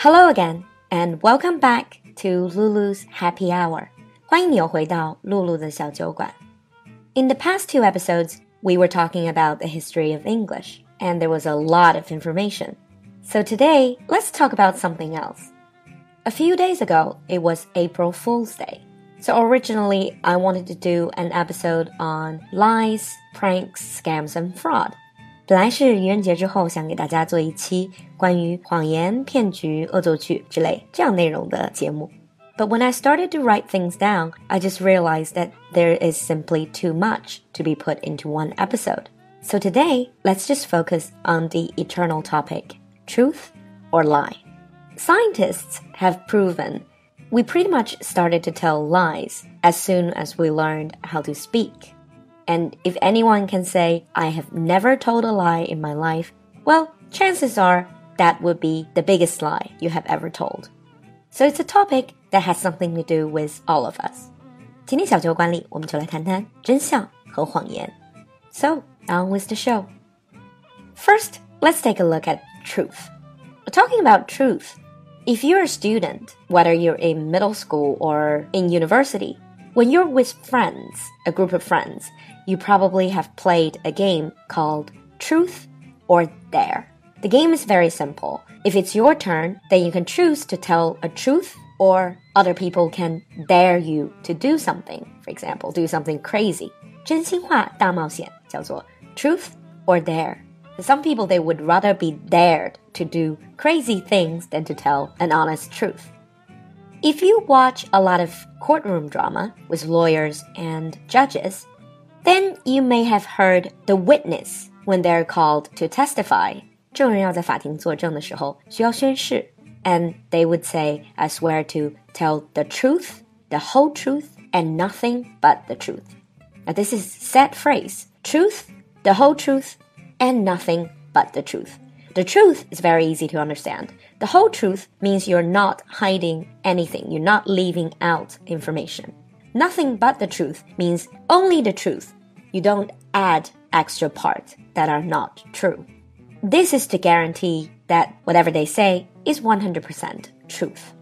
Hello again, and welcome back to Lulu's Happy Hour. 欢迎你又回到露露的小酒馆。In the past two episodes, we were talking about the history of English, and there was a lot of information. So today, let's talk about something else. A few days ago, it was April Fool's Day. So originally, I wanted to do an episode on lies, pranks, scams, and fraud. 本来是愚人节之后想给大家做一期关于谎言、骗局、恶作剧之类这样内容的节目。But when I started to write things down, I just realized that there is simply too much to be put into one episode. So today, let's just focus on the eternal topic truth or lie. Scientists have proven we pretty much started to tell lies as soon as we learned how to speak. And if anyone can say, I have never told a lie in my life, well, chances are that would be the biggest lie you have ever told. So it's a topic that has something to do with all of us. 今天小酒馆里，我们就来谈谈真相和谎言。So on with the show. First, let's take a look at truth. Talking about truth, if you're a student, whether you're in middle school or in university, when you're with friends, a group of friends, you probably have played a game called Truth or Dare. The game is very simple. If it's your turn, then you can choose to tell a truth or other people can dare you to do something. For example, do something crazy. 真心话大冒险叫做 truth or dare. Some people they would rather be dared to do crazy things than to tell an honest truth. If you watch a lot of courtroom drama with lawyers and judges, then you may have heard the witness when they're called to testify. 证人要在法庭作证的时候需要宣誓 and they would say, I swear to tell the truth, the whole truth, and nothing but the truth. Now, this is set phrase truth, the whole truth, and nothing but the truth. The truth is very easy to understand. The whole truth means you're not hiding anything, you're not leaving out information. Nothing but the truth means only the truth. You don't add extra parts that are not true. This is to guarantee that whatever they say is 100% truth.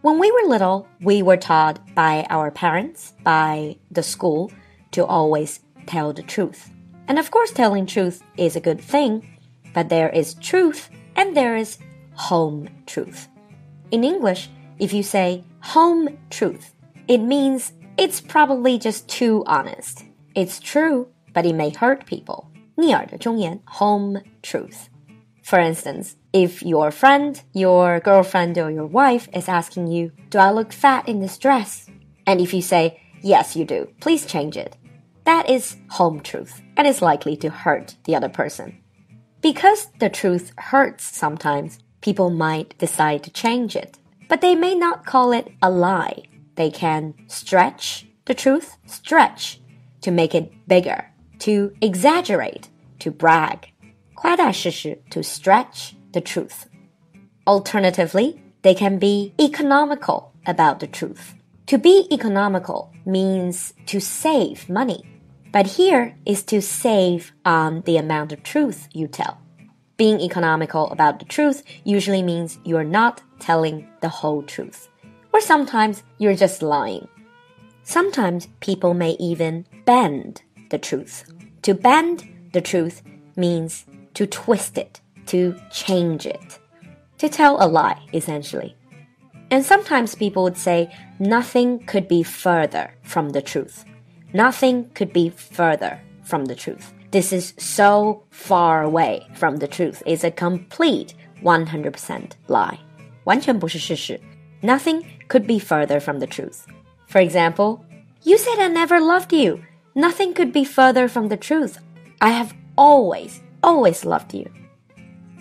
When we were little, we were taught by our parents, by the school, to always tell the truth. And of course, telling truth is a good thing, but there is truth and there is home truth. In English, if you say home truth, it means it's probably just too honest. It's true, but it may hurt people. 逆耳的忠言, home truth. For instance, if your friend, your girlfriend, or your wife is asking you, Do I look fat in this dress? And if you say, Yes, you do, please change it. That is home truth and is likely to hurt the other person. Because the truth hurts sometimes, people might decide to change it. But they may not call it a lie. They can stretch the truth, stretch to make it bigger, to exaggerate, to brag. 夸大事实 to stretch the truth. Alternatively, they can be economical about the truth. To be economical means to save money. but here is to save on the amount of truth you tell. Being economical about the truth usually means you're not telling the whole truth. Or sometimes you're just lying. Sometimes people may even bend the truth. To bend the truth means to twist it, to change it, to tell a lie, essentially. And sometimes people would say nothing could be further from the truth. Nothing could be further from the truth. This is so far away from the truth. It's a complete 100% lie. 完全不是事实. Nothing could be further from the truth. For example, you said I never loved you. Nothing could be further from the truth. I have always, always loved you.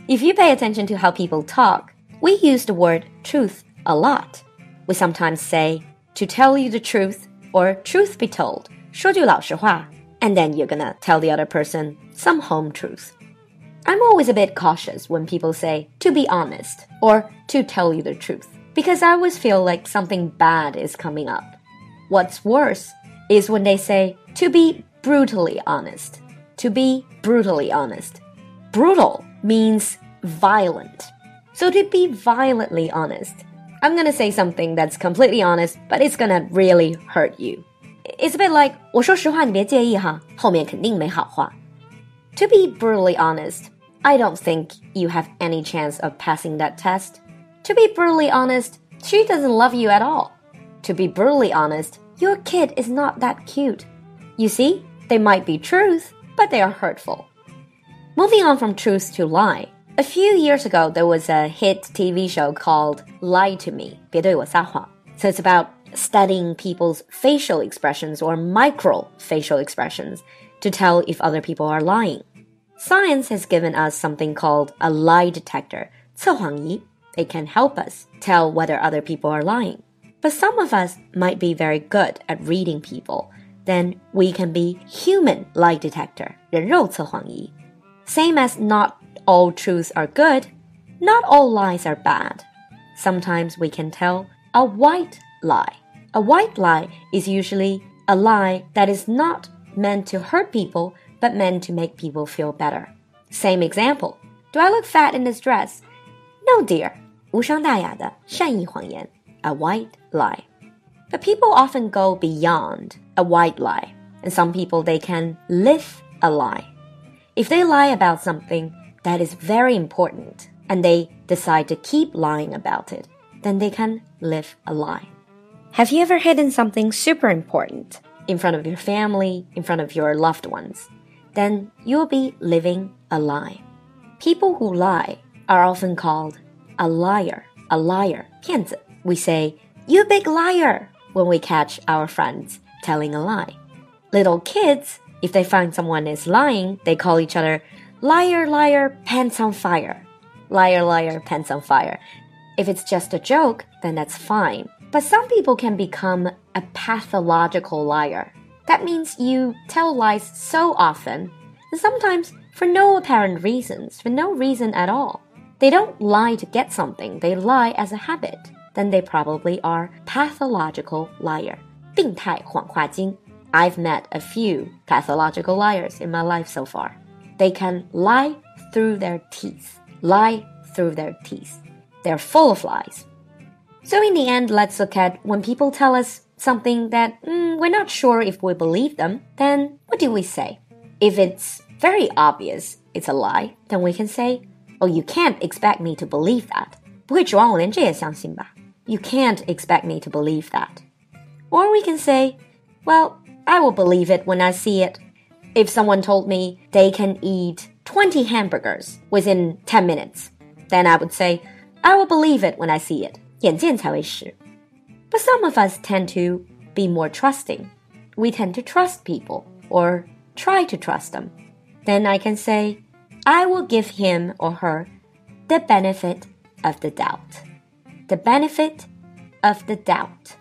If you pay attention to how people talk, we use the word truth a lot. We sometimes say, to tell you the truth, or truth be told, 说句老实话, and then you're gonna tell the other person some home truth. I'm always a bit cautious when people say to be honest or to tell you the truth because I always feel like something bad is coming up. What's worse is when they say to be brutally honest. To be brutally honest. Brutal means violent. So to be violently honest, I'm gonna say something that's completely honest, but it's gonna really hurt you. It's a bit like 我说实话，你别介意哈，后面肯定没好话。To be brutally honest, I don't think you have any chance of passing that test. To be brutally honest, she doesn't love you at all. To be brutally honest, your kid is not that cute. You see, they might be truth, but they are hurtful. Moving on from truth to lie. A few years ago, there was a hit TV show called Lie to Me, 别对我撒谎. So it's about studying people's facial expressions or micro facial expressions to tell if other people are lying. Science has given us something called a lie detector, 测谎仪. It can help us tell whether other people are lying. But some of us might be very good at reading people. Then we can be human lie detector, 人肉测谎仪. Same as not all truths are good, not all lies are bad. Sometimes we can tell a white lie. A white lie is usually a lie that is not meant to hurt people, but meant to make people feel better. Same example. Do I look fat in this dress? No, dear. 无伤大雅的善意谎言, a white lie. But people often go beyond a white lie. And some people, they can live a lie. If they lie about something that is very important and they decide to keep lying about it, then they can live a lie. Have you ever hidden something super important in front of your family, in front of your loved ones? Then you'll be living a lie. People who lie are often called a liar, a liar, 骗子. We say, you big liar, when we catch our friends telling a lie. Little kids, if they find someone is lying, they call each other liar, liar, pants on fire. Liar, liar, pants on fire. If it's just a joke, then that's fine. But some people can become a pathological liar. That means you tell lies so often, and sometimes for no apparent reasons, for no reason at all. They don't lie to get something, they lie as a habit. Then they probably are pathological liar. 病态谎话精. I've met a few pathological liars in my life so far. They can lie through their teeth. Lie through their teeth. They're full of lies. So in the end, let's look at when people tell us something that mm, we're not sure if we believe them, then what do we say? If it's very obvious it's a lie, then we can say, Oh, you can't expect me to believe that. You can't expect me to believe that. Or we can say, Well, I will believe it when I see it. If someone told me they can eat 20 hamburgers within 10 minutes, then I would say, I will believe it when I see it. 眼见才为实. But some of us tend to be more trusting. We tend to trust people or try to trust them. Then I can say, I will give him or her the benefit of the doubt. The benefit of the doubt.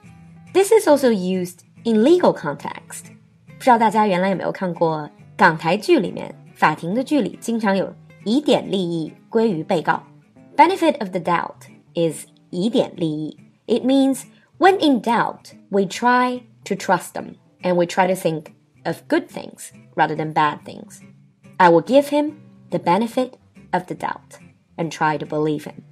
This is also used in legal context. 不知道大家原来有没有看过港台剧里面法庭的剧里经常有疑点利益归于被告。Benefit of the doubt is 疑点利益. it means when in doubt, we try to trust them and we try to think of good things rather than bad things. I will give him the benefit of the doubt and try to believe him.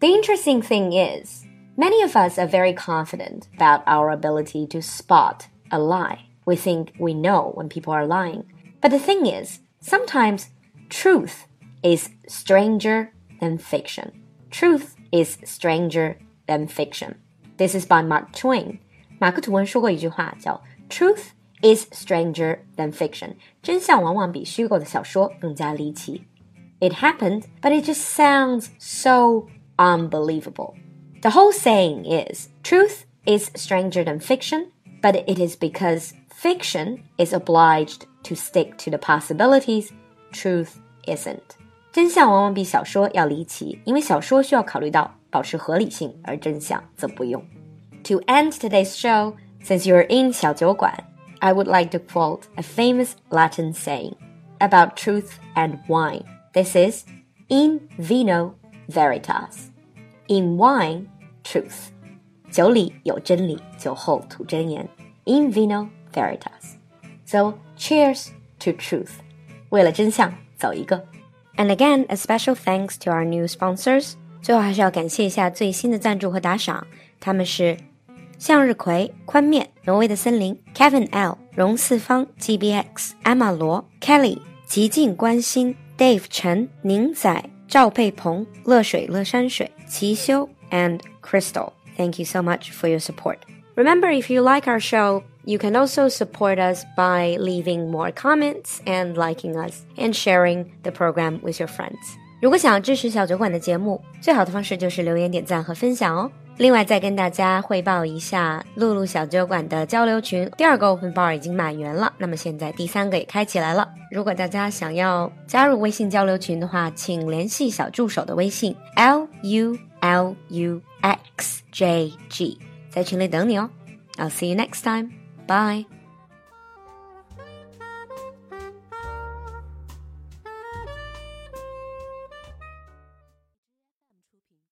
The interesting thing is, many of us are very confident about our ability to spot a lie. We think we know when people are lying. But the thing is, sometimes truth is stranger than fiction. Truth is stranger than fiction. This is by Mark Twain. 马克吐温说过一句话，叫 "Truth is stranger than fiction." 真相往往比虚构的小说更加离奇。It happened, but it just sounds so unbelievable. The whole saying is truth is stranger than fiction, but it is because fiction is obliged to stick to the possibilities, truth isn't. 真相往往比小说要离奇，因为小说需要考虑到保持合理性，而真相则不用。To end today's show, since you're in 小酒馆, I would like to quote a famous Latin saying about truth and wine. This is in vino veritas. In wine, truth. 酒里有真理，酒后吐真言。In vino veritas. So cheers to truth. 为了真相，走一个。 And again, a special thanks to our new sponsors. 最后还是要感谢一下最新的赞助和打赏，他们是向日葵、宽面、挪威的森林、Kevin L、荣四方、GBX、艾玛罗、Kelly、极尽关心、Dave 陈、宁仔、赵佩鹏、乐水乐山水、齐修 and Crystal. Thank you so much for your support. Remember, if you like our show, you can also support us by leaving more comments and liking us and sharing the program with your friends. 如果想要支持小酒馆的节目，最好的方式就是留言、点赞和分享哦。另外，再跟大家汇报一下，露露小酒馆的交流群第二个 open bar 已经满员了，那么现在第三个也开起来了。如果大家想要加入微信交流群的话，请联系小助手的微信 l u l u x j g，在群里等你哦。I'll see you next time. Bye.